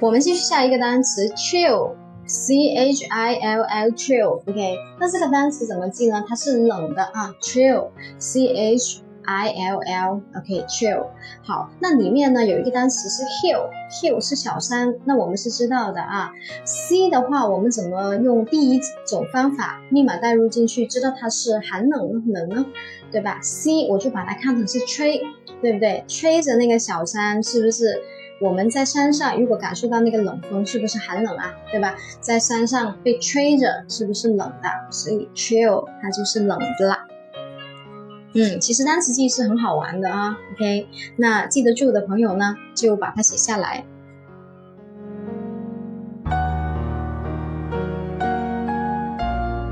我们继续下一个单词 chill，c h i l l，chill，OK。那这个单词怎么记呢？它是冷的啊，chill，c h。I L L，OK，chill。好，那里面呢有一个单词是 hill，hill 是小山，那我们是知道的啊。C 的话，我们怎么用第一种方法立马带入进去，知道它是寒冷冷呢？对吧？C 我就把它看成是吹，对不对？吹着那个小山，是不是？我们在山上如果感受到那个冷风，是不是寒冷啊？对吧？在山上被吹着，是不是冷的？所以 chill 它就是冷的啦。嗯，其实单词记是很好玩的啊。OK，那记得住的朋友呢，就把它写下来。